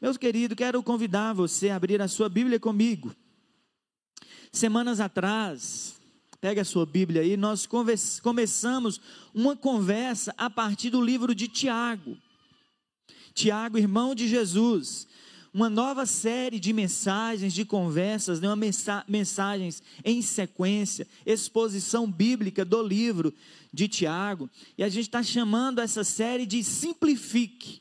Meus queridos, quero convidar você a abrir a sua Bíblia comigo. Semanas atrás, pega a sua Bíblia aí, nós começamos uma conversa a partir do livro de Tiago. Tiago, irmão de Jesus uma nova série de mensagens, de conversas, né, uma mensa mensagens em sequência, exposição bíblica do livro de Tiago, e a gente está chamando essa série de Simplifique.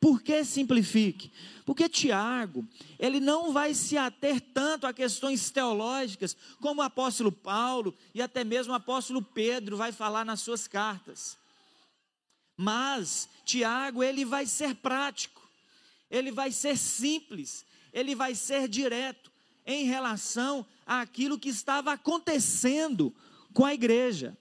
Por que simplifique? Porque Tiago, ele não vai se ater tanto a questões teológicas como o apóstolo Paulo e até mesmo o apóstolo Pedro vai falar nas suas cartas. Mas Tiago, ele vai ser prático ele vai ser simples, ele vai ser direto em relação àquilo que estava acontecendo com a igreja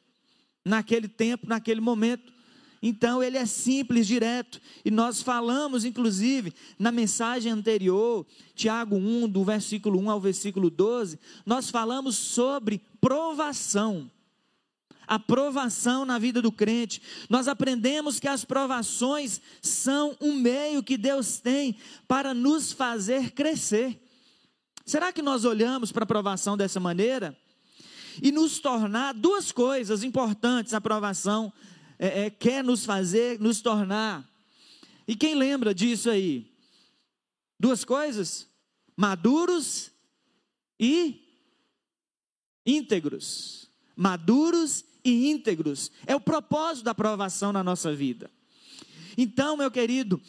naquele tempo, naquele momento. Então ele é simples, direto. E nós falamos, inclusive, na mensagem anterior, Tiago 1, do versículo 1 ao versículo 12, nós falamos sobre provação a provação na vida do crente. Nós aprendemos que as provações são um meio que Deus tem para nos fazer crescer. Será que nós olhamos para a provação dessa maneira? E nos tornar duas coisas importantes a provação é, é, quer nos fazer, nos tornar. E quem lembra disso aí? Duas coisas: maduros e íntegros. Maduros e íntegros. É o propósito da aprovação na nossa vida. Então, meu querido,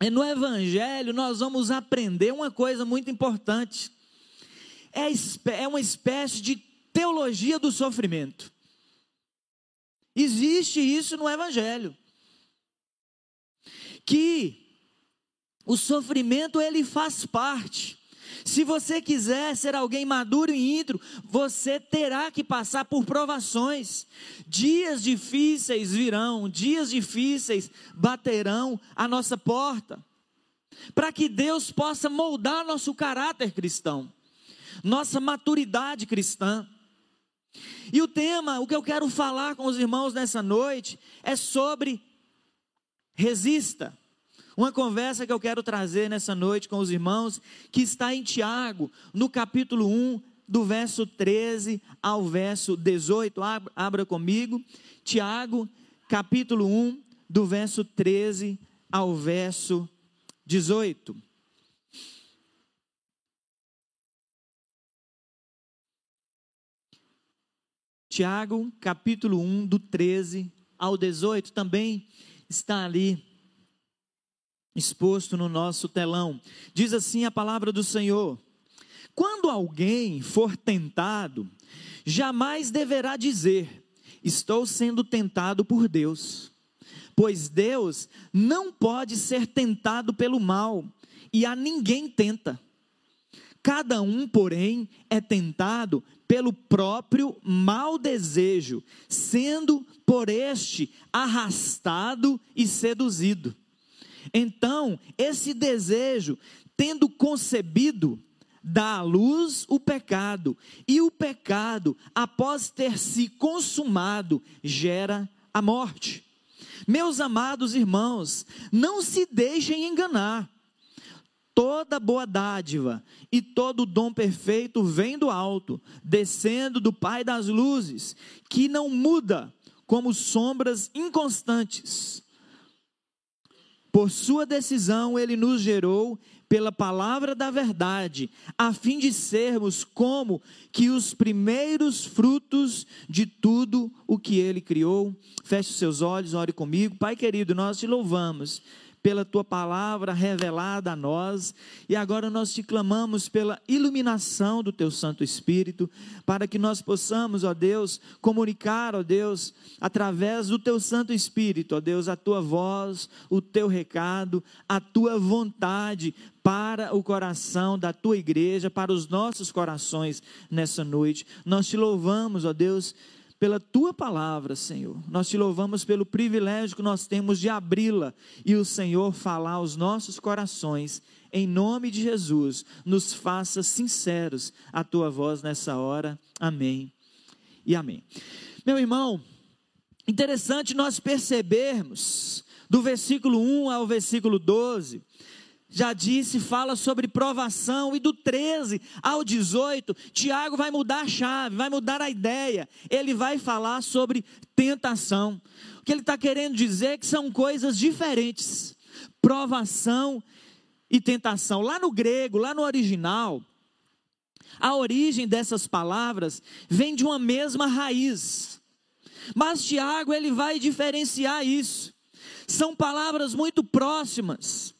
é no Evangelho nós vamos aprender uma coisa muito importante. É, é uma espécie de teologia do sofrimento. Existe isso no Evangelho. Que o sofrimento ele faz parte se você quiser ser alguém maduro e íntegro, você terá que passar por provações. Dias difíceis virão, dias difíceis baterão a nossa porta. Para que Deus possa moldar nosso caráter cristão, nossa maturidade cristã. E o tema, o que eu quero falar com os irmãos nessa noite, é sobre resista. Uma conversa que eu quero trazer nessa noite com os irmãos, que está em Tiago, no capítulo 1, do verso 13 ao verso 18. Abra, comigo. Tiago, capítulo 1, do verso 13 ao verso 18. Tiago, capítulo 1, do 13 ao 18, também está ali exposto no nosso telão. Diz assim a palavra do Senhor: Quando alguém for tentado, jamais deverá dizer: Estou sendo tentado por Deus. Pois Deus não pode ser tentado pelo mal, e a ninguém tenta. Cada um, porém, é tentado pelo próprio mau desejo, sendo por este arrastado e seduzido. Então, esse desejo, tendo concebido, dá à luz o pecado, e o pecado, após ter se consumado, gera a morte. Meus amados irmãos, não se deixem enganar. Toda boa dádiva e todo dom perfeito vem do alto, descendo do Pai das luzes, que não muda como sombras inconstantes por sua decisão, ele nos gerou pela palavra da verdade, a fim de sermos como que os primeiros frutos de tudo o que ele criou. Feche seus olhos, ore comigo. Pai querido, nós te louvamos pela tua palavra revelada a nós, e agora nós te clamamos pela iluminação do teu Santo Espírito, para que nós possamos, ó Deus, comunicar, ó Deus, através do teu Santo Espírito, ó Deus, a tua voz, o teu recado, a tua vontade para o coração da tua igreja, para os nossos corações nessa noite. Nós te louvamos, ó Deus, pela tua palavra, Senhor. Nós te louvamos pelo privilégio que nós temos de abri-la e o Senhor falar aos nossos corações. Em nome de Jesus, nos faça sinceros a tua voz nessa hora. Amém e amém. Meu irmão, interessante nós percebermos do versículo 1 ao versículo 12, já disse, fala sobre provação, e do 13 ao 18, Tiago vai mudar a chave, vai mudar a ideia, ele vai falar sobre tentação. O que ele está querendo dizer é que são coisas diferentes: provação e tentação. Lá no grego, lá no original, a origem dessas palavras vem de uma mesma raiz. Mas Tiago ele vai diferenciar isso. São palavras muito próximas.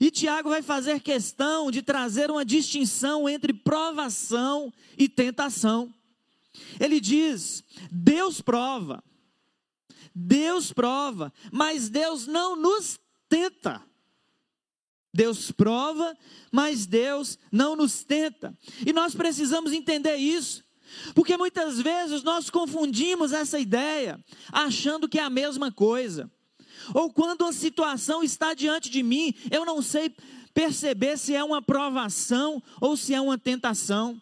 E Tiago vai fazer questão de trazer uma distinção entre provação e tentação. Ele diz: Deus prova, Deus prova, mas Deus não nos tenta. Deus prova, mas Deus não nos tenta. E nós precisamos entender isso. Porque muitas vezes nós confundimos essa ideia, achando que é a mesma coisa. Ou quando uma situação está diante de mim, eu não sei perceber se é uma provação ou se é uma tentação.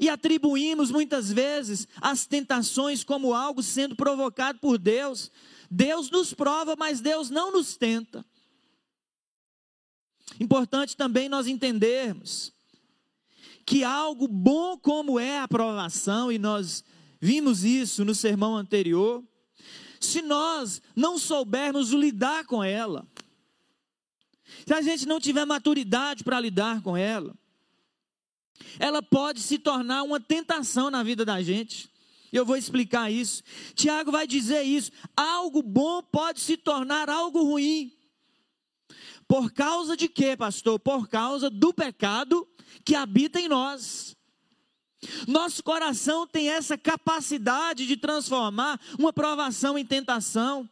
E atribuímos muitas vezes as tentações como algo sendo provocado por Deus. Deus nos prova, mas Deus não nos tenta. Importante também nós entendermos que algo bom como é a aprovação, e nós vimos isso no sermão anterior, se nós não soubermos lidar com ela, se a gente não tiver maturidade para lidar com ela, ela pode se tornar uma tentação na vida da gente. Eu vou explicar isso. Tiago vai dizer isso. Algo bom pode se tornar algo ruim. Por causa de quê, pastor? Por causa do pecado que habita em nós. Nosso coração tem essa capacidade de transformar uma provação em tentação.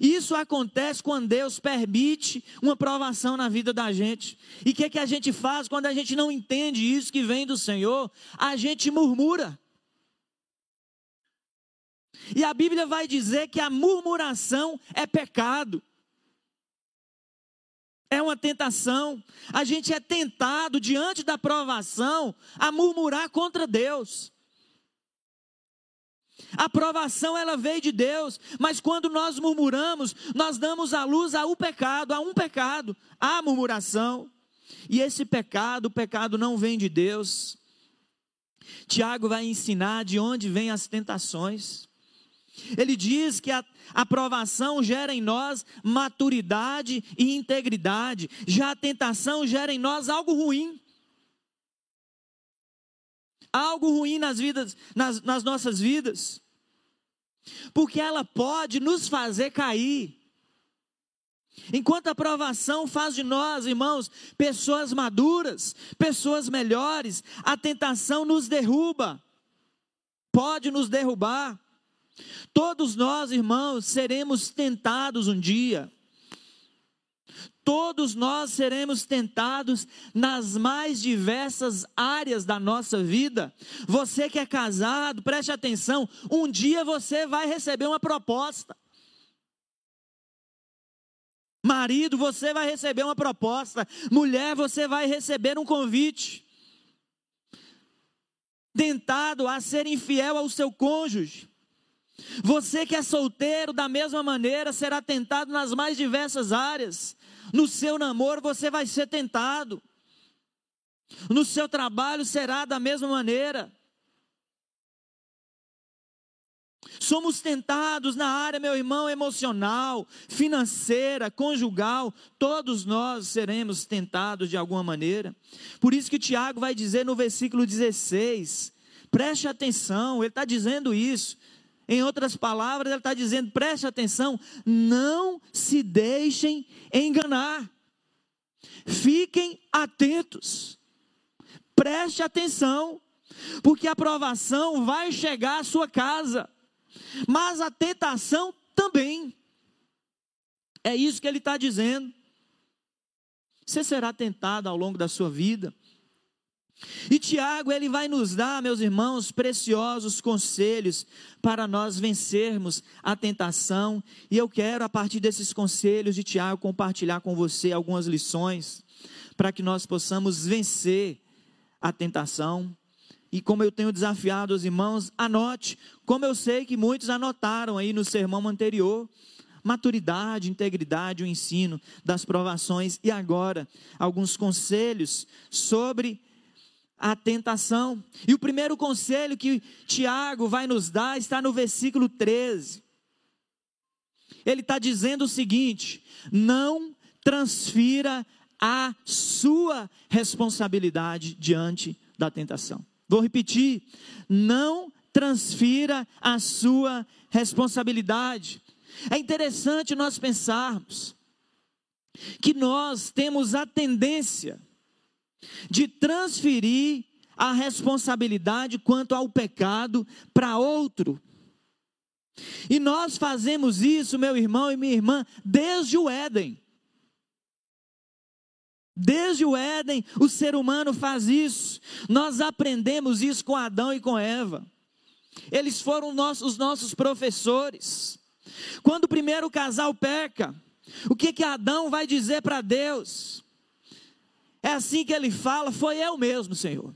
Isso acontece quando Deus permite uma provação na vida da gente. E o que, é que a gente faz quando a gente não entende isso que vem do Senhor? A gente murmura. E a Bíblia vai dizer que a murmuração é pecado é uma tentação. A gente é tentado diante da provação a murmurar contra Deus. A provação ela veio de Deus, mas quando nós murmuramos, nós damos a luz ao pecado, a um pecado, a murmuração. E esse pecado, o pecado não vem de Deus. Tiago vai ensinar de onde vêm as tentações. Ele diz que a aprovação gera em nós maturidade e integridade, já a tentação gera em nós algo ruim. Algo ruim nas vidas, nas, nas nossas vidas. Porque ela pode nos fazer cair. Enquanto a aprovação faz de nós, irmãos, pessoas maduras, pessoas melhores, a tentação nos derruba, pode nos derrubar. Todos nós, irmãos, seremos tentados um dia. Todos nós seremos tentados nas mais diversas áreas da nossa vida. Você que é casado, preste atenção: um dia você vai receber uma proposta. Marido, você vai receber uma proposta. Mulher, você vai receber um convite. Tentado a ser infiel ao seu cônjuge. Você que é solteiro, da mesma maneira, será tentado nas mais diversas áreas. No seu namoro, você vai ser tentado. No seu trabalho, será da mesma maneira. Somos tentados na área, meu irmão, emocional, financeira, conjugal, todos nós seremos tentados de alguma maneira. Por isso que Tiago vai dizer no versículo 16: preste atenção, ele está dizendo isso. Em outras palavras, ele está dizendo: preste atenção, não se deixem enganar, fiquem atentos, preste atenção, porque a provação vai chegar à sua casa, mas a tentação também. É isso que ele está dizendo. Você será tentado ao longo da sua vida. E Tiago, ele vai nos dar, meus irmãos, preciosos conselhos para nós vencermos a tentação. E eu quero, a partir desses conselhos de Tiago, compartilhar com você algumas lições para que nós possamos vencer a tentação. E como eu tenho desafiado os irmãos, anote, como eu sei que muitos anotaram aí no sermão anterior, maturidade, integridade, o ensino das provações e agora alguns conselhos sobre a tentação. E o primeiro conselho que Tiago vai nos dar está no versículo 13. Ele está dizendo o seguinte: não transfira a sua responsabilidade diante da tentação. Vou repetir: não transfira a sua responsabilidade. É interessante nós pensarmos que nós temos a tendência de transferir a responsabilidade quanto ao pecado para outro. E nós fazemos isso, meu irmão e minha irmã, desde o Éden. Desde o Éden, o ser humano faz isso. Nós aprendemos isso com Adão e com Eva. Eles foram nossos, os nossos professores. Quando o primeiro casal peca, o que que Adão vai dizer para Deus? É assim que ele fala: Foi eu mesmo, Senhor.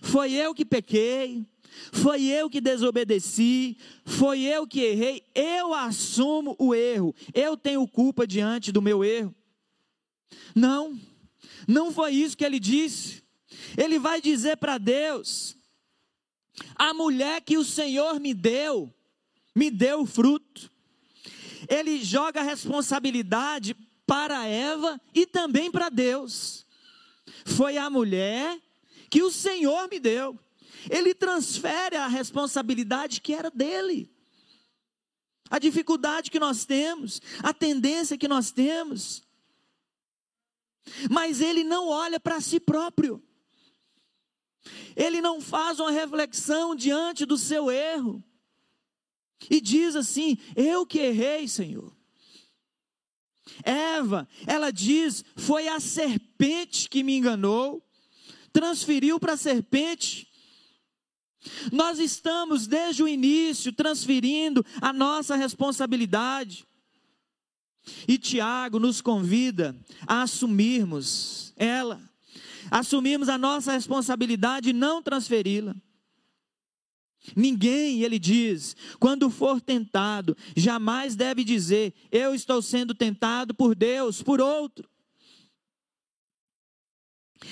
Foi eu que pequei, foi eu que desobedeci, foi eu que errei, eu assumo o erro, eu tenho culpa diante do meu erro. Não, não foi isso que ele disse. Ele vai dizer para Deus: a mulher que o Senhor me deu, me deu o fruto. Ele joga a responsabilidade para Eva e também para Deus. Foi a mulher que o Senhor me deu. Ele transfere a responsabilidade que era dele. A dificuldade que nós temos, a tendência que nós temos. Mas ele não olha para si próprio. Ele não faz uma reflexão diante do seu erro. E diz assim: Eu que errei, Senhor. Eva, ela diz: Foi a serpente que me enganou, transferiu para a serpente. Nós estamos desde o início transferindo a nossa responsabilidade. E Tiago nos convida a assumirmos ela, assumirmos a nossa responsabilidade e não transferi-la. Ninguém, ele diz, quando for tentado, jamais deve dizer: Eu estou sendo tentado por Deus, por outro.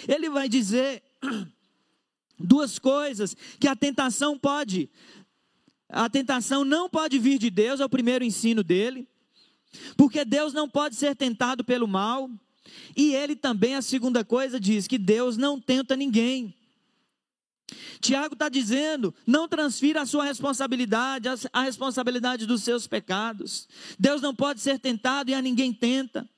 Ele vai dizer duas coisas que a tentação pode, a tentação não pode vir de Deus, é o primeiro ensino dele, porque Deus não pode ser tentado pelo mal, e ele também, a segunda coisa, diz que Deus não tenta ninguém. Tiago está dizendo: não transfira a sua responsabilidade, a responsabilidade dos seus pecados. Deus não pode ser tentado e a ninguém tenta.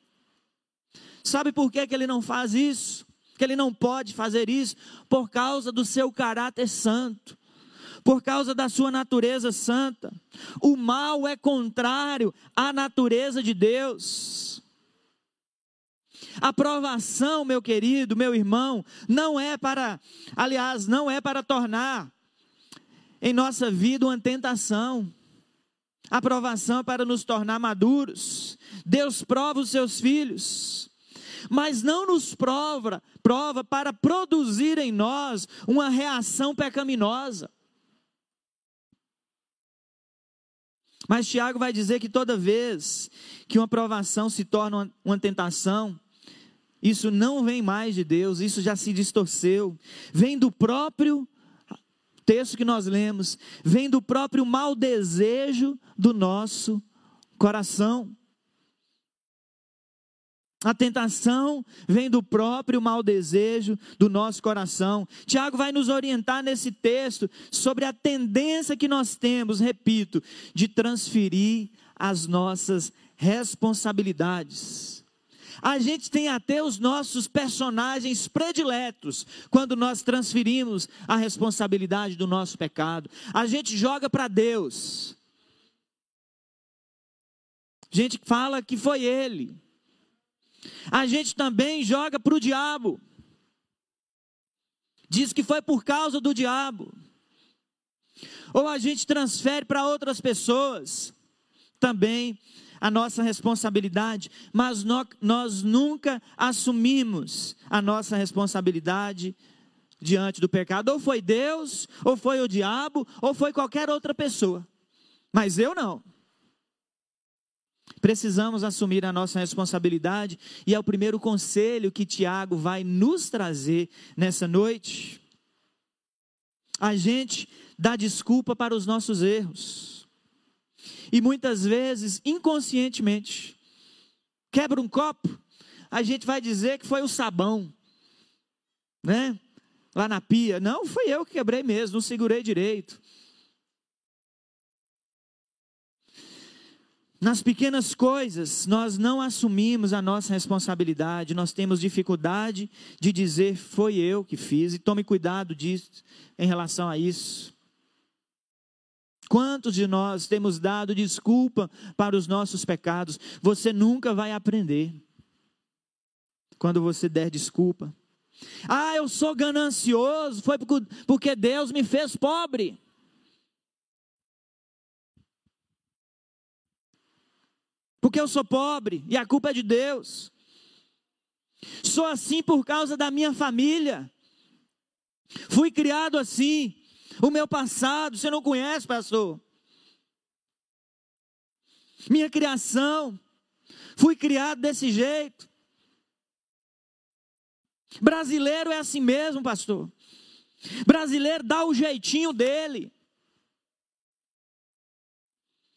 Sabe por que, que ele não faz isso? Que ele não pode fazer isso? Por causa do seu caráter santo, por causa da sua natureza santa. O mal é contrário à natureza de Deus. A provação, meu querido, meu irmão, não é para, aliás, não é para tornar em nossa vida uma tentação. A provação é para nos tornar maduros. Deus prova os seus filhos, mas não nos prova, prova para produzir em nós uma reação pecaminosa. Mas Tiago vai dizer que toda vez que uma provação se torna uma tentação, isso não vem mais de Deus, isso já se distorceu. Vem do próprio texto que nós lemos, vem do próprio mau desejo do nosso coração. A tentação vem do próprio mau desejo do nosso coração. Tiago vai nos orientar nesse texto sobre a tendência que nós temos, repito, de transferir as nossas responsabilidades a gente tem até os nossos personagens prediletos quando nós transferimos a responsabilidade do nosso pecado. A gente joga para Deus. A gente fala que foi Ele. A gente também joga para o diabo. Diz que foi por causa do diabo. Ou a gente transfere para outras pessoas. Também a nossa responsabilidade, mas nós, nós nunca assumimos a nossa responsabilidade diante do pecado. Ou foi Deus, ou foi o diabo, ou foi qualquer outra pessoa. Mas eu não. Precisamos assumir a nossa responsabilidade e é o primeiro conselho que Tiago vai nos trazer nessa noite. A gente dá desculpa para os nossos erros. E muitas vezes, inconscientemente, quebra um copo, a gente vai dizer que foi o sabão, né? Lá na pia. Não, foi eu que quebrei mesmo, não segurei direito. Nas pequenas coisas, nós não assumimos a nossa responsabilidade, nós temos dificuldade de dizer foi eu que fiz, e tome cuidado disso em relação a isso. Quantos de nós temos dado desculpa para os nossos pecados? Você nunca vai aprender quando você der desculpa. Ah, eu sou ganancioso, foi porque Deus me fez pobre. porque eu sou pobre e a culpa é de Deus. Sou assim por causa da minha família. Fui criado assim. O meu passado, você não conhece, pastor? Minha criação, fui criado desse jeito. Brasileiro é assim mesmo, pastor. Brasileiro dá o jeitinho dele.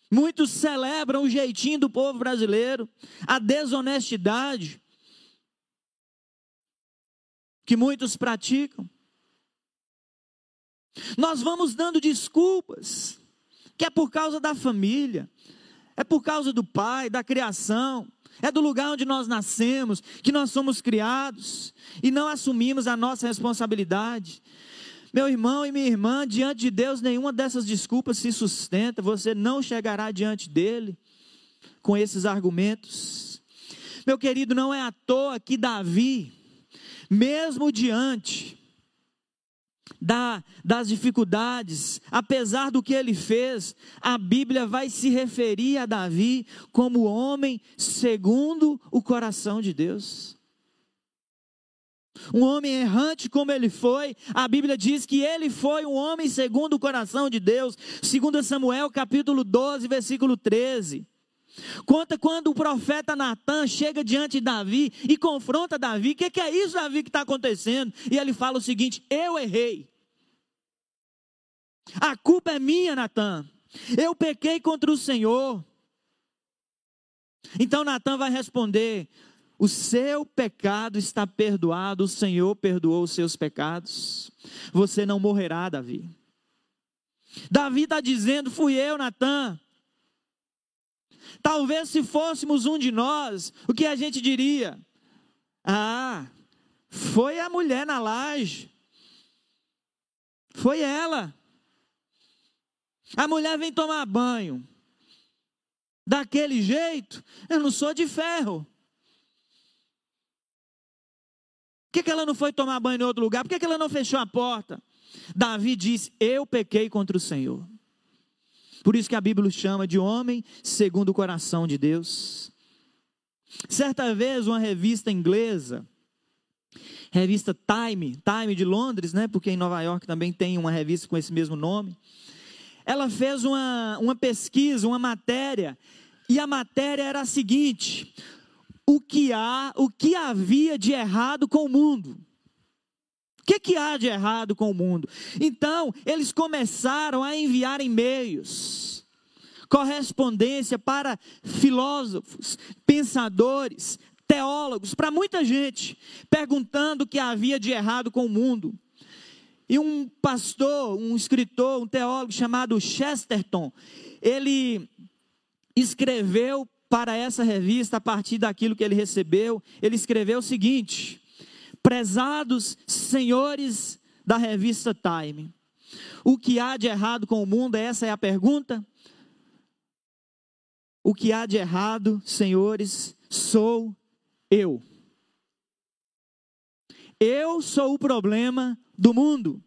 Muitos celebram o jeitinho do povo brasileiro, a desonestidade que muitos praticam. Nós vamos dando desculpas, que é por causa da família, é por causa do pai, da criação, é do lugar onde nós nascemos, que nós somos criados, e não assumimos a nossa responsabilidade. Meu irmão e minha irmã, diante de Deus, nenhuma dessas desculpas se sustenta, você não chegará diante dele com esses argumentos. Meu querido, não é à toa que Davi, mesmo diante da, das dificuldades, apesar do que ele fez, a Bíblia vai se referir a Davi como homem segundo o coração de Deus um homem errante como ele foi, a Bíblia diz que ele foi um homem segundo o coração de Deus, segundo Samuel capítulo 12, versículo 13. Conta quando o profeta Natan chega diante de Davi e confronta Davi, o que, que, é isso, Davi, que está acontecendo? E ele fala o seguinte: Eu errei, a culpa é minha, Natan, eu pequei contra o Senhor. Então Natan vai responder: o seu pecado está perdoado, o Senhor perdoou os seus pecados. Você não morrerá, Davi. Davi está dizendo: fui eu, Natan. Talvez se fôssemos um de nós, o que a gente diria? Ah, foi a mulher na laje. Foi ela. A mulher vem tomar banho. Daquele jeito, eu não sou de ferro. que, que ela não foi tomar banho em outro lugar? Por que, que ela não fechou a porta? Davi disse: Eu pequei contra o Senhor. Por isso que a Bíblia o chama de homem segundo o coração de Deus. Certa vez, uma revista inglesa, revista Time, Time de Londres, né? Porque em Nova York também tem uma revista com esse mesmo nome. Ela fez uma, uma pesquisa, uma matéria, e a matéria era a seguinte: o que há, o que havia de errado com o mundo. O que, que há de errado com o mundo? Então, eles começaram a enviar e-mails, correspondência para filósofos, pensadores, teólogos, para muita gente, perguntando o que havia de errado com o mundo. E um pastor, um escritor, um teólogo chamado Chesterton, ele escreveu para essa revista, a partir daquilo que ele recebeu, ele escreveu o seguinte: Prezados senhores da revista Time, o que há de errado com o mundo? Essa é a pergunta. O que há de errado, senhores, sou eu. Eu sou o problema do mundo.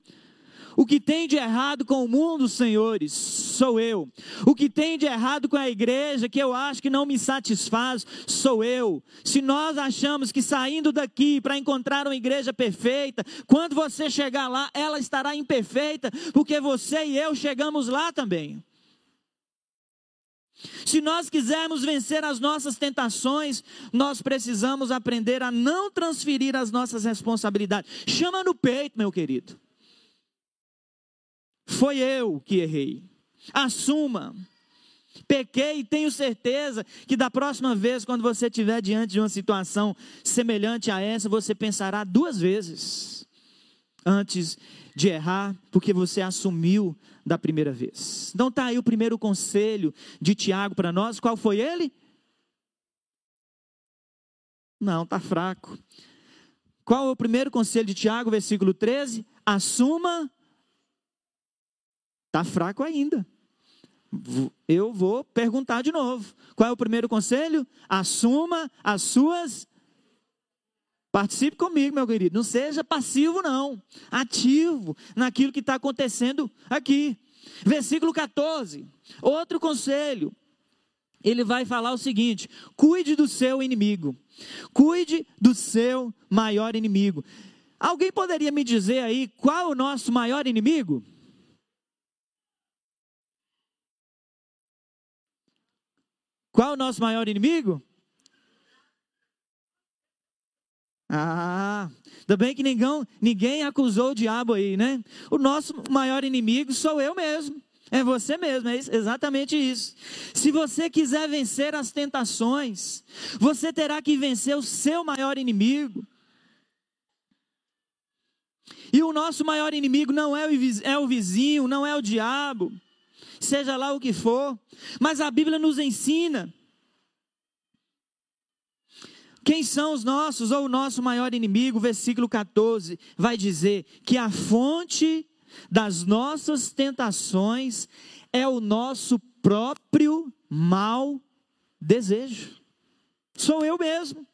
O que tem de errado com o mundo, senhores, sou eu. O que tem de errado com a igreja, que eu acho que não me satisfaz, sou eu. Se nós achamos que saindo daqui para encontrar uma igreja perfeita, quando você chegar lá, ela estará imperfeita, porque você e eu chegamos lá também. Se nós quisermos vencer as nossas tentações, nós precisamos aprender a não transferir as nossas responsabilidades. Chama no peito, meu querido. Foi eu que errei. Assuma. Pequei e tenho certeza que da próxima vez, quando você estiver diante de uma situação semelhante a essa, você pensará duas vezes antes de errar, porque você assumiu da primeira vez. Então tá aí o primeiro conselho de Tiago para nós. Qual foi ele? Não, tá fraco. Qual é o primeiro conselho de Tiago, versículo 13? Assuma. Tá fraco ainda. Eu vou perguntar de novo. Qual é o primeiro conselho? Assuma as suas Participe comigo, meu querido. Não seja passivo, não. Ativo naquilo que está acontecendo aqui. Versículo 14. Outro conselho. Ele vai falar o seguinte: cuide do seu inimigo. Cuide do seu maior inimigo. Alguém poderia me dizer aí qual é o nosso maior inimigo? Qual é o nosso maior inimigo? Ah, ainda bem que ninguém, ninguém acusou o diabo aí, né? O nosso maior inimigo sou eu mesmo. É você mesmo, é exatamente isso. Se você quiser vencer as tentações, você terá que vencer o seu maior inimigo. E o nosso maior inimigo não é o é vizinho, não é o diabo, seja lá o que for, mas a Bíblia nos ensina quem são os nossos ou o nosso maior inimigo? Versículo 14 vai dizer que a fonte das nossas tentações é o nosso próprio mau desejo. Sou eu mesmo.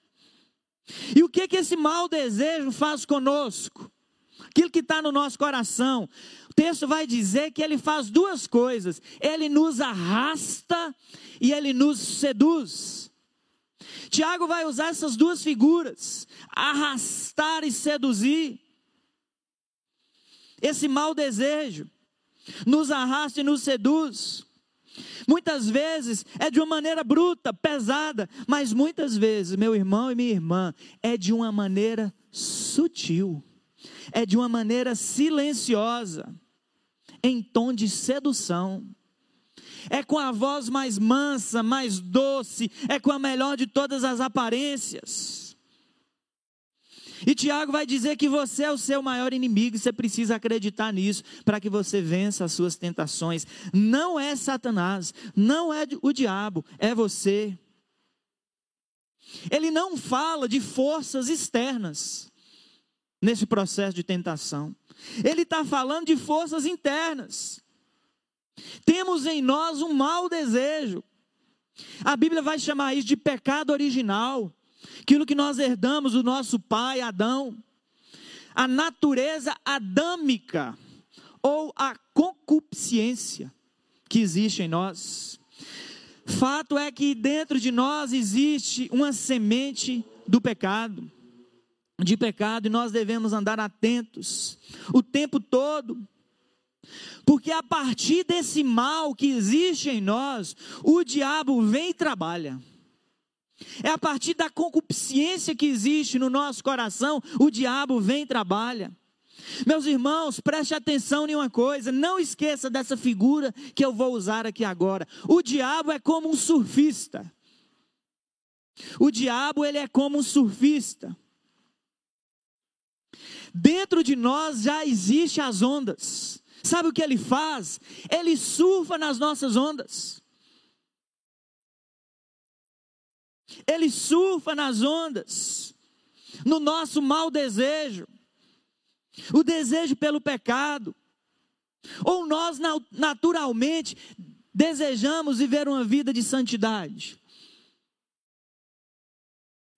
E o que que esse mau desejo faz conosco? Aquilo que está no nosso coração. Texto vai dizer que ele faz duas coisas: ele nos arrasta e ele nos seduz. Tiago vai usar essas duas figuras, arrastar e seduzir. Esse mau desejo nos arrasta e nos seduz. Muitas vezes é de uma maneira bruta, pesada, mas muitas vezes, meu irmão e minha irmã, é de uma maneira sutil, é de uma maneira silenciosa, em tom de sedução é com a voz mais mansa, mais doce, é com a melhor de todas as aparências. E Tiago vai dizer que você é o seu maior inimigo, e você precisa acreditar nisso para que você vença as suas tentações. Não é Satanás, não é o diabo, é você. Ele não fala de forças externas nesse processo de tentação. Ele está falando de forças internas. Temos em nós um mau desejo. A Bíblia vai chamar isso de pecado original, aquilo que nós herdamos do nosso pai Adão. A natureza adâmica ou a concupiscência que existe em nós. Fato é que dentro de nós existe uma semente do pecado, de pecado, e nós devemos andar atentos o tempo todo porque a partir desse mal que existe em nós, o diabo vem e trabalha. É a partir da concupiscência que existe no nosso coração, o diabo vem e trabalha. Meus irmãos, preste atenção em uma coisa, não esqueça dessa figura que eu vou usar aqui agora. O diabo é como um surfista. O diabo ele é como um surfista. Dentro de nós já existem as ondas. Sabe o que ele faz? Ele surfa nas nossas ondas. Ele surfa nas ondas, no nosso mau desejo, o desejo pelo pecado, ou nós naturalmente desejamos viver uma vida de santidade.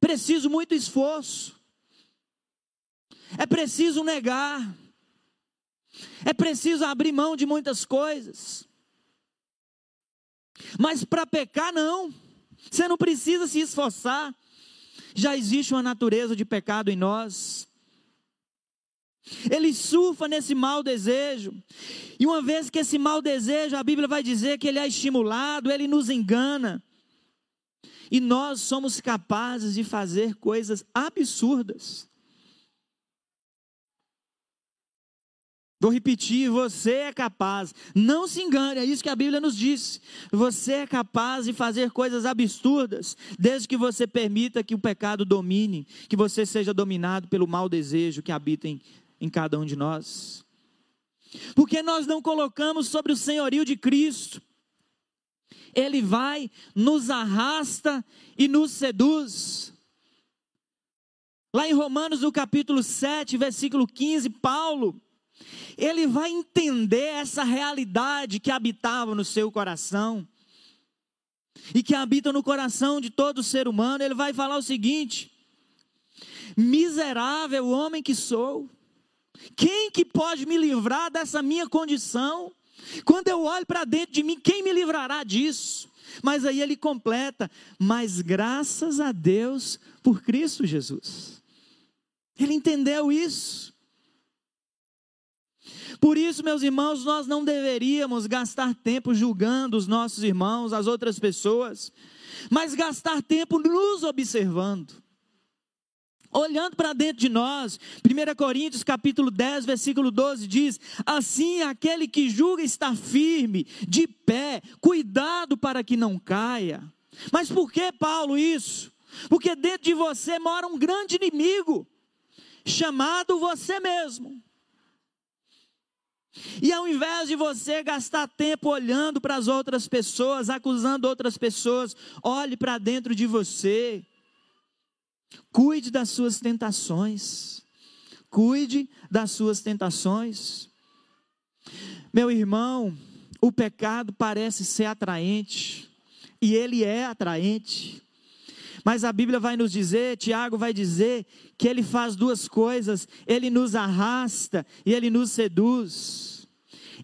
Preciso muito esforço, é preciso negar, é preciso abrir mão de muitas coisas. Mas para pecar, não. Você não precisa se esforçar. Já existe uma natureza de pecado em nós. Ele surfa nesse mau desejo. E uma vez que esse mau desejo, a Bíblia vai dizer que ele é estimulado, ele nos engana. E nós somos capazes de fazer coisas absurdas. Vou repetir, você é capaz, não se engane, é isso que a Bíblia nos diz. Você é capaz de fazer coisas absurdas, desde que você permita que o pecado domine, que você seja dominado pelo mau desejo que habita em, em cada um de nós. Porque nós não colocamos sobre o senhorio de Cristo, Ele vai, nos arrasta e nos seduz. Lá em Romanos, no capítulo 7, versículo 15, Paulo ele vai entender essa realidade que habitava no seu coração e que habita no coração de todo ser humano. Ele vai falar o seguinte: miserável homem que sou, quem que pode me livrar dessa minha condição? Quando eu olho para dentro de mim, quem me livrará disso? Mas aí ele completa: mas graças a Deus por Cristo Jesus. Ele entendeu isso. Por isso, meus irmãos, nós não deveríamos gastar tempo julgando os nossos irmãos, as outras pessoas, mas gastar tempo nos observando. Olhando para dentro de nós, 1 Coríntios capítulo 10, versículo 12 diz: Assim aquele que julga está firme, de pé, cuidado para que não caia. Mas por que, Paulo, isso? Porque dentro de você mora um grande inimigo, chamado você mesmo. E ao invés de você gastar tempo olhando para as outras pessoas, acusando outras pessoas, olhe para dentro de você. Cuide das suas tentações. Cuide das suas tentações. Meu irmão, o pecado parece ser atraente, e ele é atraente. Mas a Bíblia vai nos dizer, Tiago vai dizer, que ele faz duas coisas: ele nos arrasta e ele nos seduz.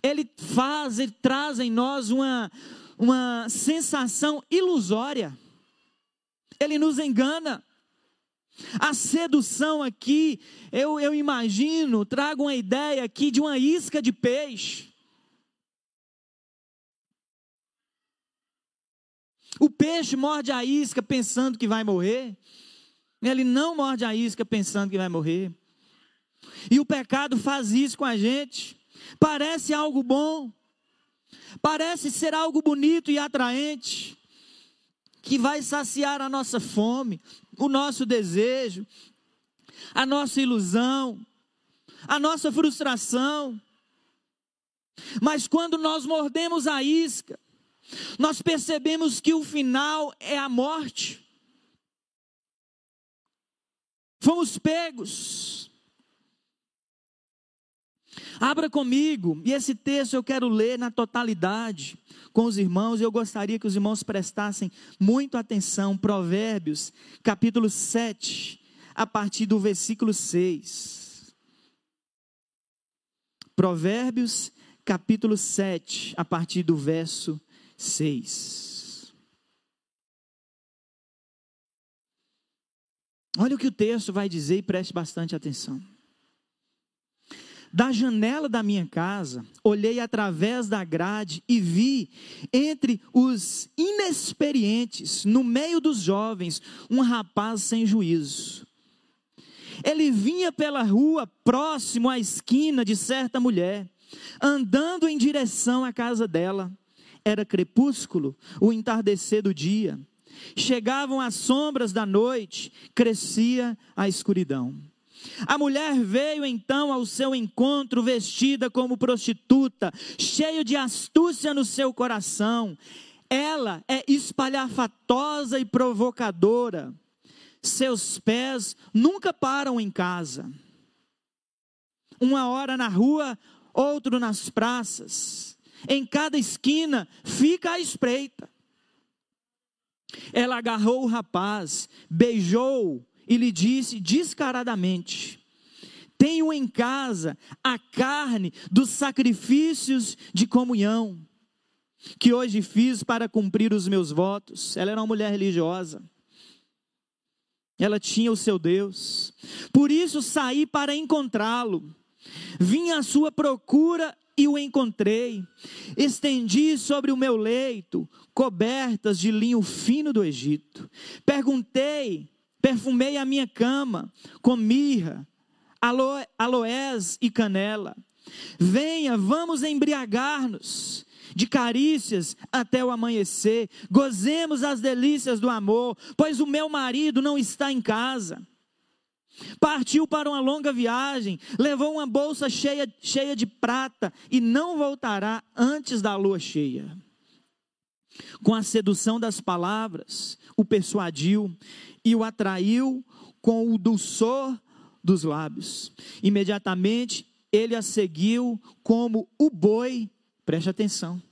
Ele faz, ele traz em nós uma, uma sensação ilusória. Ele nos engana. A sedução aqui, eu, eu imagino, trago uma ideia aqui de uma isca de peixe. O peixe morde a isca pensando que vai morrer. Ele não morde a isca pensando que vai morrer. E o pecado faz isso com a gente. Parece algo bom. Parece ser algo bonito e atraente. Que vai saciar a nossa fome, o nosso desejo, a nossa ilusão, a nossa frustração. Mas quando nós mordemos a isca, nós percebemos que o final é a morte. Fomos pegos. Abra comigo, e esse texto eu quero ler na totalidade com os irmãos, e eu gostaria que os irmãos prestassem muito atenção. Provérbios, capítulo 7, a partir do versículo 6. Provérbios, capítulo 7, a partir do verso 6. Olha o que o texto vai dizer e preste bastante atenção. Da janela da minha casa, olhei através da grade e vi entre os inexperientes, no meio dos jovens, um rapaz sem juízo. Ele vinha pela rua próximo à esquina de certa mulher, andando em direção à casa dela. Era crepúsculo, o entardecer do dia. Chegavam as sombras da noite, crescia a escuridão. A mulher veio então ao seu encontro vestida como prostituta, cheio de astúcia no seu coração. Ela é espalhafatosa e provocadora. Seus pés nunca param em casa. Uma hora na rua, outro nas praças em cada esquina, fica à espreita. Ela agarrou o rapaz, beijou e lhe disse descaradamente: Tenho em casa a carne dos sacrifícios de comunhão, que hoje fiz para cumprir os meus votos. Ela era uma mulher religiosa. Ela tinha o seu Deus. Por isso saí para encontrá-lo Vim à sua procura e o encontrei. Estendi sobre o meu leito cobertas de linho fino do Egito. Perguntei, perfumei a minha cama com mirra, alo, aloés e canela. Venha, vamos embriagar-nos de carícias até o amanhecer. Gozemos as delícias do amor, pois o meu marido não está em casa. Partiu para uma longa viagem, levou uma bolsa cheia, cheia de prata e não voltará antes da lua cheia. Com a sedução das palavras, o persuadiu e o atraiu com o dulçor dos lábios. Imediatamente ele a seguiu como o boi, preste atenção,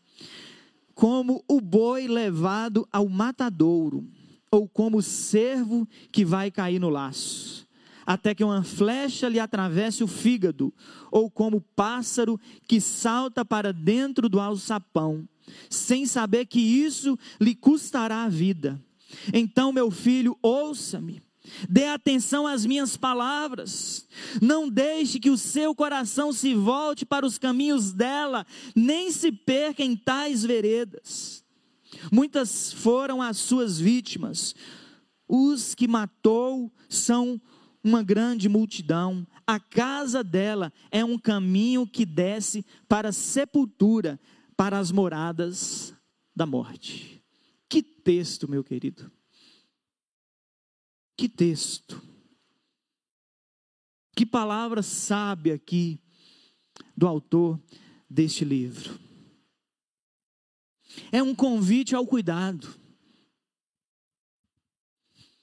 como o boi levado ao matadouro, ou como o cervo que vai cair no laço até que uma flecha lhe atravesse o fígado, ou como pássaro que salta para dentro do alçapão, sem saber que isso lhe custará a vida. Então, meu filho, ouça-me. Dê atenção às minhas palavras. Não deixe que o seu coração se volte para os caminhos dela, nem se perca em tais veredas. Muitas foram as suas vítimas. Os que matou são uma grande multidão. A casa dela é um caminho que desce para a sepultura, para as moradas da morte. Que texto, meu querido. Que texto. Que palavra sábia aqui do autor deste livro. É um convite ao cuidado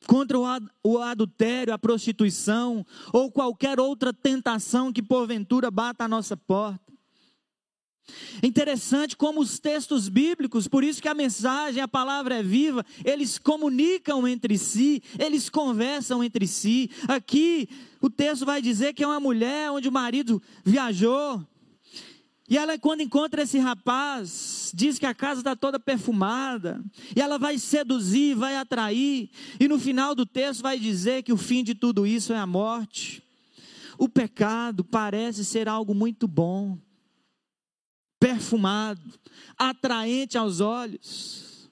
contra o adultério, a prostituição ou qualquer outra tentação que porventura bata a nossa porta. É interessante como os textos bíblicos, por isso que a mensagem, a palavra é viva, eles comunicam entre si, eles conversam entre si. Aqui o texto vai dizer que é uma mulher onde o marido viajou, e ela, quando encontra esse rapaz, diz que a casa está toda perfumada. E ela vai seduzir, vai atrair. E no final do texto vai dizer que o fim de tudo isso é a morte. O pecado parece ser algo muito bom, perfumado, atraente aos olhos.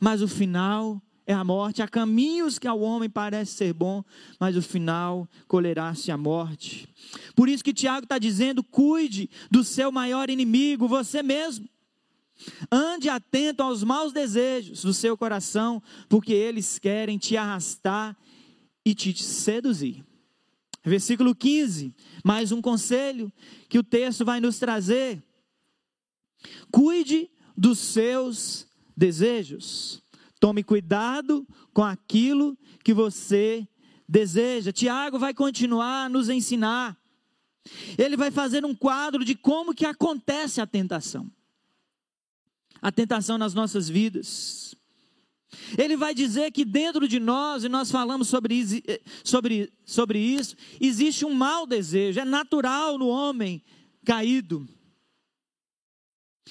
Mas o final é a morte. Há caminhos que ao homem parece ser bom, mas o final colherá-se a morte. Por isso que Tiago está dizendo: cuide do seu maior inimigo, você mesmo. Ande atento aos maus desejos do seu coração, porque eles querem te arrastar e te seduzir. Versículo 15, mais um conselho que o texto vai nos trazer. Cuide dos seus desejos. Tome cuidado com aquilo que você deseja. Tiago vai continuar a nos ensinar. Ele vai fazer um quadro de como que acontece a tentação. A tentação nas nossas vidas. Ele vai dizer que dentro de nós, e nós falamos sobre, sobre, sobre isso, existe um mau desejo, é natural no homem caído.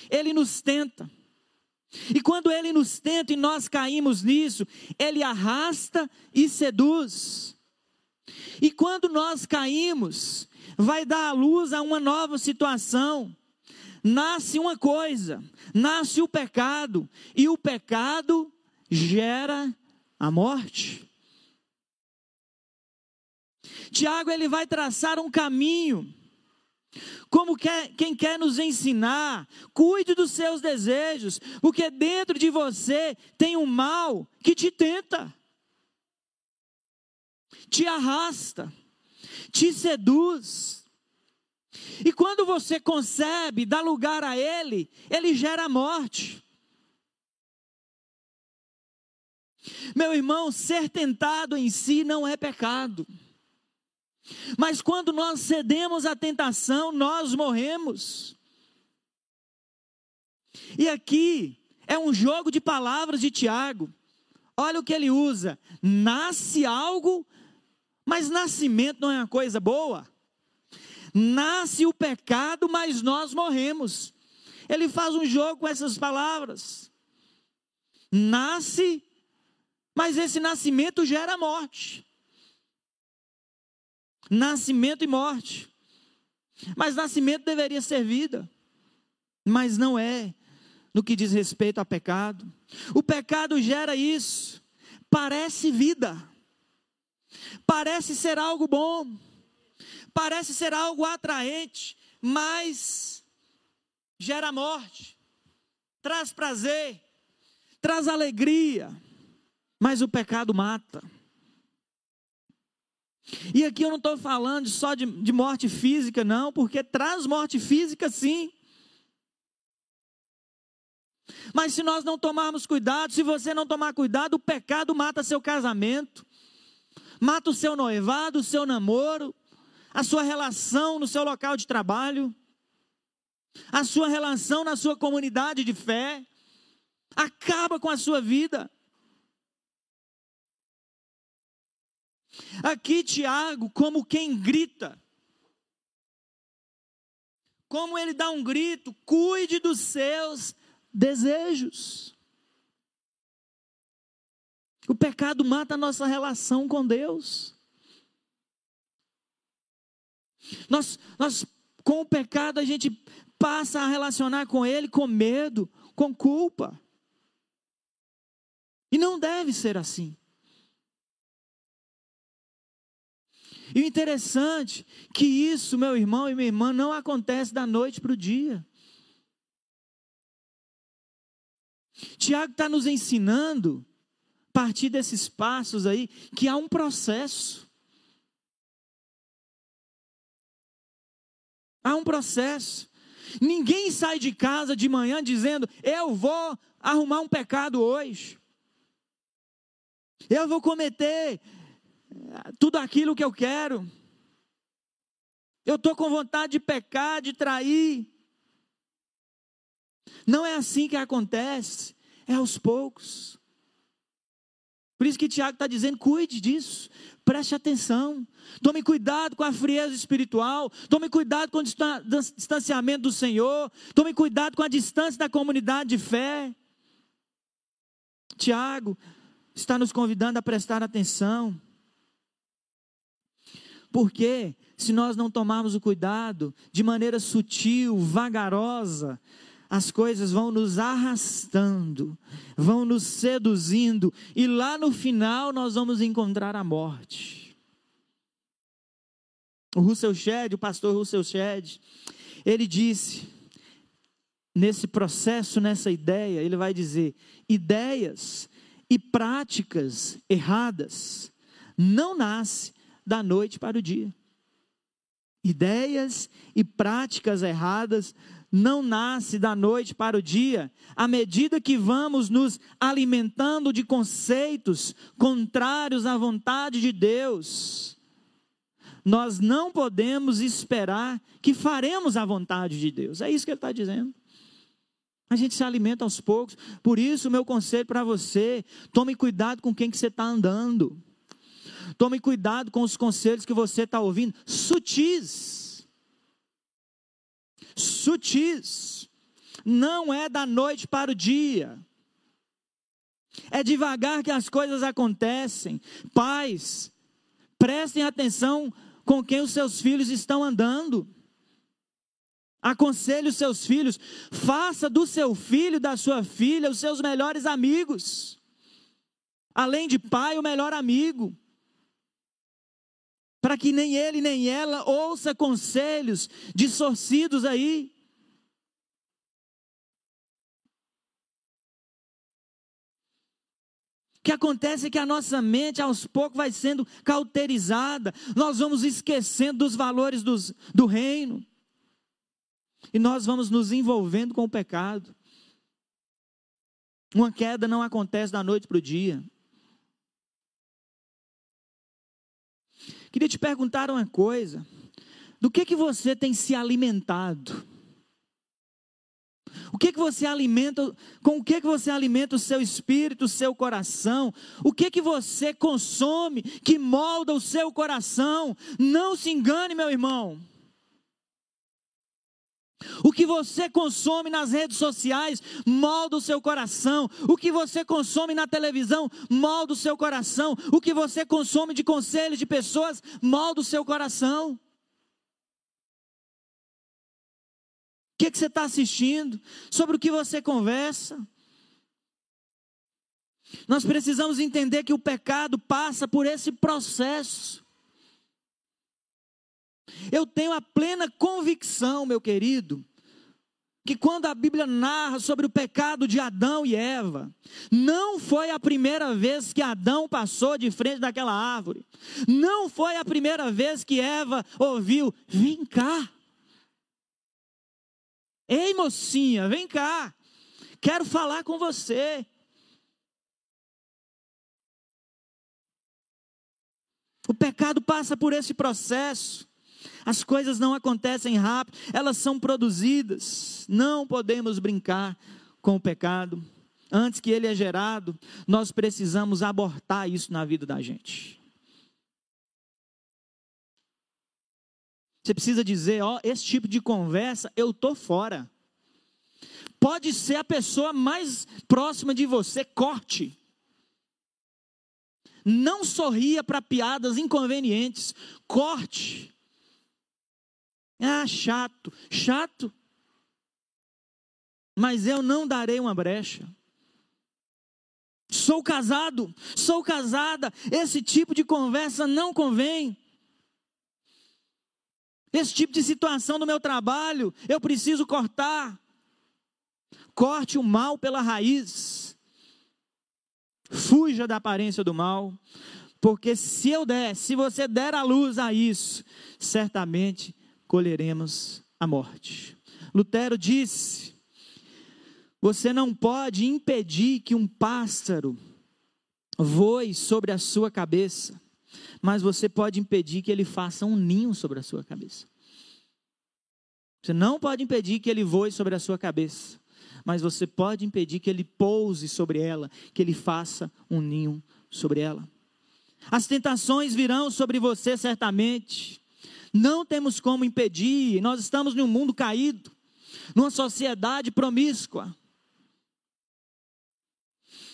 Ele nos tenta. E quando ele nos tenta e nós caímos nisso, ele arrasta e seduz. E quando nós caímos, vai dar à luz a uma nova situação. Nasce uma coisa, nasce o pecado, e o pecado gera a morte. Tiago ele vai traçar um caminho como quer, quem quer nos ensinar, cuide dos seus desejos, porque dentro de você tem um mal que te tenta, te arrasta, te seduz. E quando você concebe, dá lugar a ele, ele gera a morte. Meu irmão, ser tentado em si não é pecado. Mas quando nós cedemos à tentação, nós morremos. E aqui é um jogo de palavras de Tiago. Olha o que ele usa: nasce algo, mas nascimento não é uma coisa boa. Nasce o pecado, mas nós morremos. Ele faz um jogo com essas palavras. Nasce, mas esse nascimento gera morte nascimento e morte. Mas nascimento deveria ser vida, mas não é no que diz respeito a pecado. O pecado gera isso, parece vida, parece ser algo bom, parece ser algo atraente, mas gera morte, traz prazer, traz alegria, mas o pecado mata. E aqui eu não estou falando só de, de morte física, não, porque traz morte física sim. Mas se nós não tomarmos cuidado, se você não tomar cuidado, o pecado mata seu casamento, mata o seu noivado, o seu namoro, a sua relação no seu local de trabalho, a sua relação na sua comunidade de fé, acaba com a sua vida. Aqui, Tiago, como quem grita, como ele dá um grito, cuide dos seus desejos. O pecado mata a nossa relação com Deus. Nós, nós, com o pecado, a gente passa a relacionar com Ele com medo, com culpa. E não deve ser assim. E o interessante que isso, meu irmão e minha irmã, não acontece da noite para o dia. Tiago está nos ensinando, a partir desses passos aí, que há um processo. Há um processo. Ninguém sai de casa de manhã dizendo: Eu vou arrumar um pecado hoje. Eu vou cometer tudo aquilo que eu quero. Eu estou com vontade de pecar, de trair. Não é assim que acontece, é aos poucos. Por isso que Tiago está dizendo: cuide disso, preste atenção, tome cuidado com a frieza espiritual, tome cuidado com o distanciamento do Senhor, tome cuidado com a distância da comunidade de fé. Tiago está nos convidando a prestar atenção. Porque se nós não tomarmos o cuidado, de maneira sutil, vagarosa, as coisas vão nos arrastando, vão nos seduzindo, e lá no final nós vamos encontrar a morte. O Russell Shedd, o pastor Russell Shedd, ele disse, nesse processo, nessa ideia, ele vai dizer: ideias e práticas erradas não nascem da noite para o dia. Ideias e práticas erradas não nascem da noite para o dia, à medida que vamos nos alimentando de conceitos contrários à vontade de Deus. Nós não podemos esperar que faremos a vontade de Deus. É isso que ele está dizendo. A gente se alimenta aos poucos. Por isso, meu conselho para você: tome cuidado com quem que você está andando. Tome cuidado com os conselhos que você está ouvindo, sutis. Sutis. Não é da noite para o dia. É devagar que as coisas acontecem. Pais, prestem atenção com quem os seus filhos estão andando. Aconselhe os seus filhos, faça do seu filho, da sua filha, os seus melhores amigos. Além de pai, o melhor amigo para que nem ele nem ela ouça conselhos distorcidos aí. O que acontece é que a nossa mente aos poucos vai sendo cauterizada, nós vamos esquecendo dos valores dos, do reino, e nós vamos nos envolvendo com o pecado. Uma queda não acontece da noite para o dia. Queria te perguntar uma coisa: do que que você tem se alimentado? O que que você alimenta, com o que que você alimenta o seu espírito, o seu coração? O que que você consome que molda o seu coração? Não se engane, meu irmão. O que você consome nas redes sociais molda o seu coração. O que você consome na televisão molda o seu coração. O que você consome de conselhos de pessoas molda o seu coração. que, que você está assistindo, sobre o que você conversa. Nós precisamos entender que o pecado passa por esse processo. Eu tenho a plena convicção, meu querido, que quando a Bíblia narra sobre o pecado de Adão e Eva, não foi a primeira vez que Adão passou de frente daquela árvore, não foi a primeira vez que Eva ouviu: vem cá, ei mocinha, vem cá, quero falar com você. O pecado passa por esse processo. As coisas não acontecem rápido, elas são produzidas. Não podemos brincar com o pecado. Antes que ele é gerado, nós precisamos abortar isso na vida da gente. Você precisa dizer, ó, esse tipo de conversa eu tô fora. Pode ser a pessoa mais próxima de você, corte. Não sorria para piadas inconvenientes, corte. Ah, chato, chato. Mas eu não darei uma brecha. Sou casado, sou casada. Esse tipo de conversa não convém. Esse tipo de situação no meu trabalho, eu preciso cortar. Corte o mal pela raiz. Fuja da aparência do mal. Porque se eu der, se você der a luz a isso, certamente colheremos a morte. Lutero disse: Você não pode impedir que um pássaro voe sobre a sua cabeça, mas você pode impedir que ele faça um ninho sobre a sua cabeça. Você não pode impedir que ele voe sobre a sua cabeça, mas você pode impedir que ele pouse sobre ela, que ele faça um ninho sobre ela. As tentações virão sobre você certamente. Não temos como impedir, nós estamos num mundo caído, numa sociedade promíscua.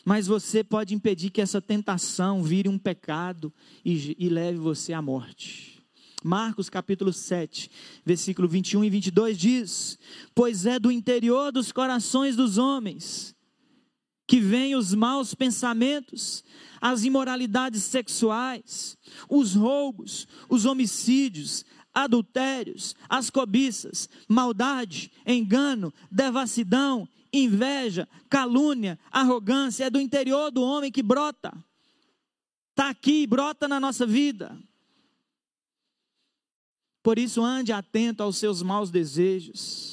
Mas você pode impedir que essa tentação vire um pecado e, e leve você à morte. Marcos capítulo 7, versículo 21 e 22 diz: Pois é do interior dos corações dos homens que vêm os maus pensamentos, as imoralidades sexuais, os roubos, os homicídios, adultérios, as cobiças, maldade, engano, devassidão, inveja, calúnia, arrogância, é do interior do homem que brota. Está aqui, brota na nossa vida. Por isso, ande atento aos seus maus desejos.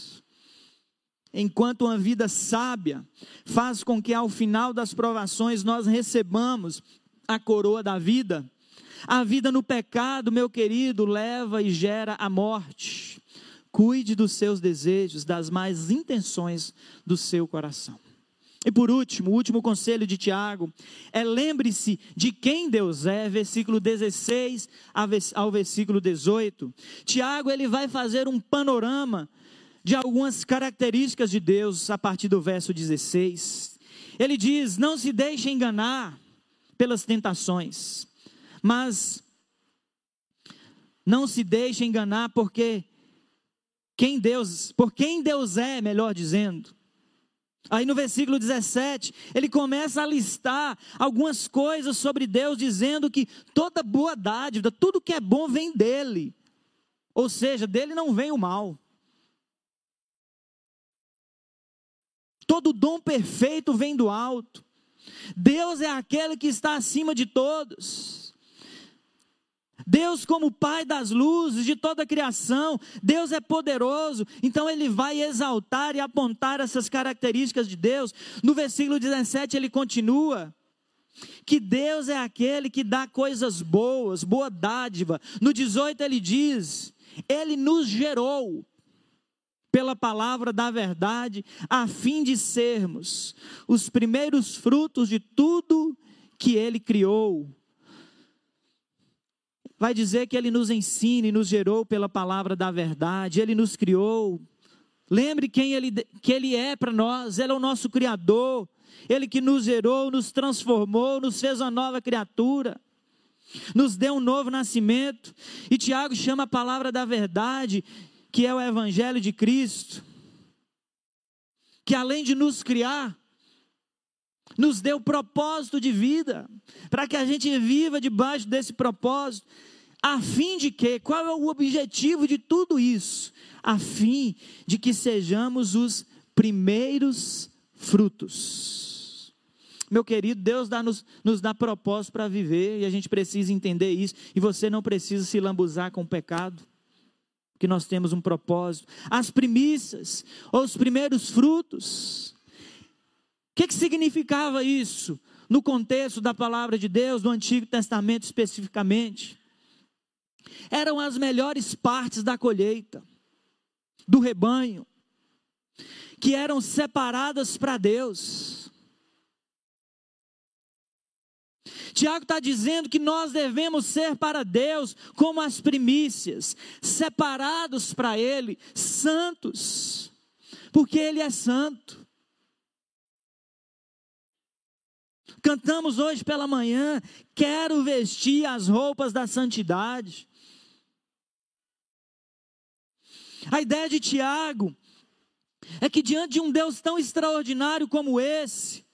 Enquanto uma vida sábia faz com que ao final das provações nós recebamos a coroa da vida, a vida no pecado, meu querido, leva e gera a morte. Cuide dos seus desejos, das mais intenções do seu coração. E por último, o último conselho de Tiago é lembre-se de quem Deus é, versículo 16 ao versículo 18. Tiago ele vai fazer um panorama de algumas características de Deus a partir do verso 16. Ele diz: "Não se deixe enganar pelas tentações, mas não se deixe enganar porque quem Deus, por quem Deus é, melhor dizendo. Aí no versículo 17, ele começa a listar algumas coisas sobre Deus, dizendo que toda boa dádiva, tudo que é bom vem dele. Ou seja, dele não vem o mal. Todo dom perfeito vem do alto. Deus é aquele que está acima de todos. Deus, como Pai das luzes de toda a criação, Deus é poderoso, então ele vai exaltar e apontar essas características de Deus. No versículo 17 ele continua: que Deus é aquele que dá coisas boas, boa dádiva. No 18 ele diz: Ele nos gerou pela palavra da verdade, a fim de sermos os primeiros frutos de tudo que ele criou vai dizer que Ele nos ensina e nos gerou pela palavra da verdade, Ele nos criou. Lembre quem Ele, que Ele é para nós, Ele é o nosso Criador, Ele que nos gerou, nos transformou, nos fez uma nova criatura, nos deu um novo nascimento. E Tiago chama a palavra da verdade, que é o Evangelho de Cristo. que além de nos criar, nos deu propósito de vida, para que a gente viva debaixo desse propósito, a fim de que, qual é o objetivo de tudo isso? A fim de que sejamos os primeiros frutos. Meu querido, Deus dá, nos, nos dá propósito para viver e a gente precisa entender isso. E você não precisa se lambuzar com o pecado, que nós temos um propósito. As primícias, ou os primeiros frutos, que, que significava isso no contexto da palavra de Deus, no Antigo Testamento especificamente? Eram as melhores partes da colheita, do rebanho, que eram separadas para Deus. Tiago está dizendo que nós devemos ser para Deus como as primícias, separados para Ele, santos, porque Ele é santo. Cantamos hoje pela manhã, quero vestir as roupas da santidade. A ideia de Tiago é que diante de um Deus tão extraordinário como esse,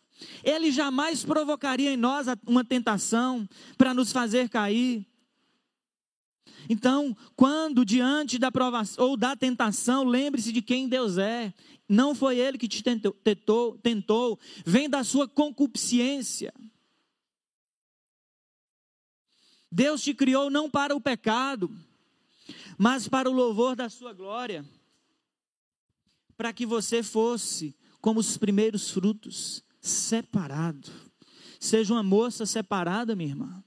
ele jamais provocaria em nós uma tentação para nos fazer cair. Então, quando diante da provação ou da tentação, lembre-se de quem Deus é. Não foi ele que te tentou, tentou, tentou, vem da sua concupiscência. Deus te criou não para o pecado, mas para o louvor da sua glória, para que você fosse como os primeiros frutos, separado. Seja uma moça separada, minha irmã.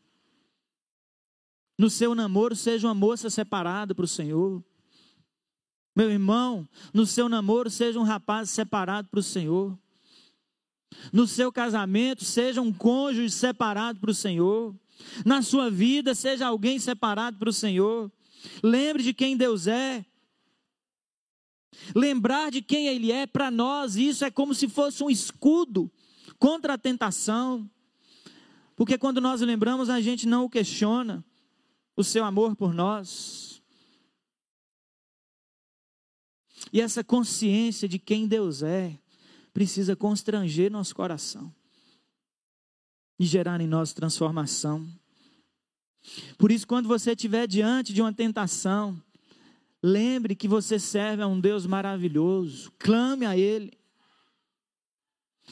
No seu namoro, seja uma moça separada para o Senhor. Meu irmão, no seu namoro, seja um rapaz separado para o Senhor. No seu casamento, seja um cônjuge separado para o Senhor. Na sua vida, seja alguém separado para o Senhor. Lembre de quem Deus é. Lembrar de quem Ele é para nós, isso é como se fosse um escudo contra a tentação. Porque quando nós lembramos, a gente não o questiona, o seu amor por nós. E essa consciência de quem Deus é precisa constranger nosso coração e gerar em nós transformação. Por isso, quando você estiver diante de uma tentação, lembre que você serve a um Deus maravilhoso, clame a Ele,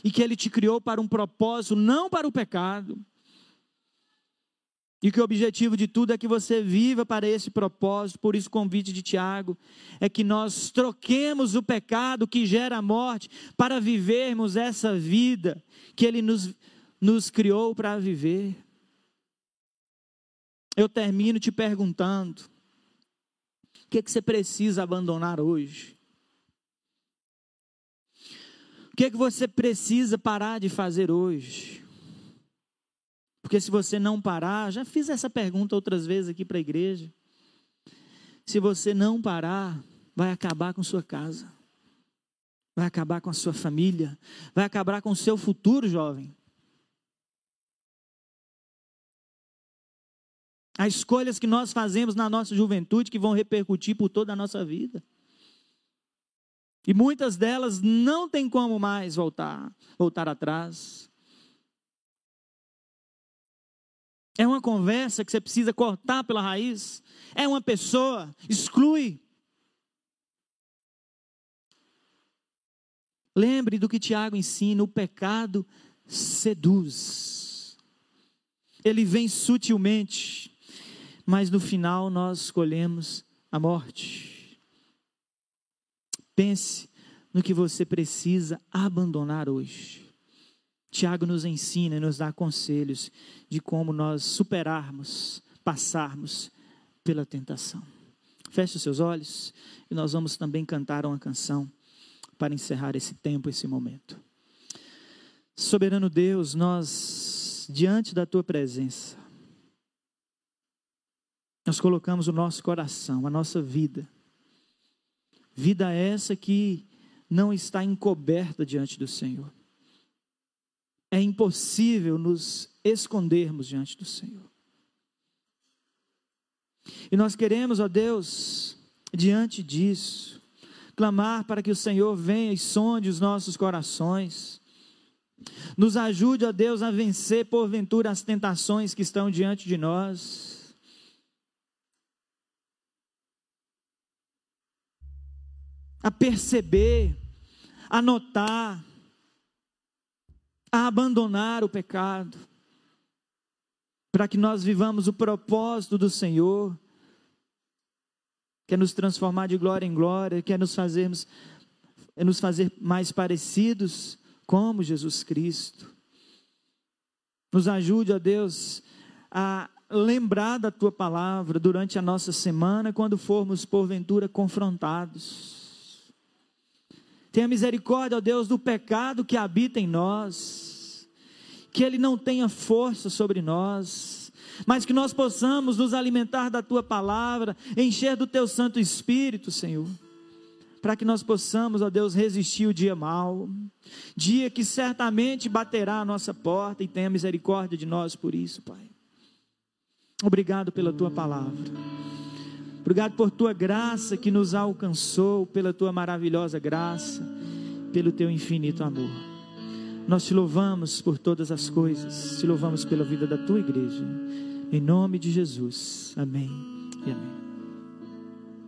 e que Ele te criou para um propósito, não para o pecado. E que o objetivo de tudo é que você viva para esse propósito, por isso o convite de Tiago é que nós troquemos o pecado que gera a morte para vivermos essa vida que Ele nos, nos criou para viver. Eu termino te perguntando: o que, é que você precisa abandonar hoje? O que, é que você precisa parar de fazer hoje? Porque se você não parar, já fiz essa pergunta outras vezes aqui para a igreja. Se você não parar, vai acabar com sua casa, vai acabar com a sua família, vai acabar com o seu futuro, jovem. As escolhas que nós fazemos na nossa juventude que vão repercutir por toda a nossa vida. E muitas delas não tem como mais voltar, voltar atrás. É uma conversa que você precisa cortar pela raiz. É uma pessoa, exclui. Lembre do que Tiago ensina: o pecado seduz. Ele vem sutilmente, mas no final nós escolhemos a morte. Pense no que você precisa abandonar hoje. Tiago nos ensina e nos dá conselhos de como nós superarmos, passarmos pela tentação. Feche os seus olhos e nós vamos também cantar uma canção para encerrar esse tempo, esse momento. Soberano Deus, nós, diante da tua presença, nós colocamos o nosso coração, a nossa vida. Vida essa que não está encoberta diante do Senhor é impossível nos escondermos diante do Senhor. E nós queremos, ó Deus, diante disso, clamar para que o Senhor venha e sonde os nossos corações. Nos ajude, ó Deus, a vencer porventura as tentações que estão diante de nós. A perceber, a notar, a abandonar o pecado, para que nós vivamos o propósito do Senhor, quer nos transformar de glória em glória, quer nos fazermos, é nos fazer mais parecidos como Jesus Cristo. Nos ajude, ó Deus, a lembrar da tua palavra durante a nossa semana, quando formos porventura confrontados. Tenha misericórdia, ó Deus, do pecado que habita em nós, que ele não tenha força sobre nós, mas que nós possamos nos alimentar da tua palavra, encher do teu Santo Espírito, Senhor para que nós possamos, ó Deus, resistir o dia mal, dia que certamente baterá a nossa porta e tenha misericórdia de nós por isso, Pai. Obrigado pela tua palavra. Obrigado por tua graça que nos alcançou, pela tua maravilhosa graça, pelo teu infinito amor. Nós te louvamos por todas as coisas, te louvamos pela vida da tua igreja. Em nome de Jesus. Amém e amém.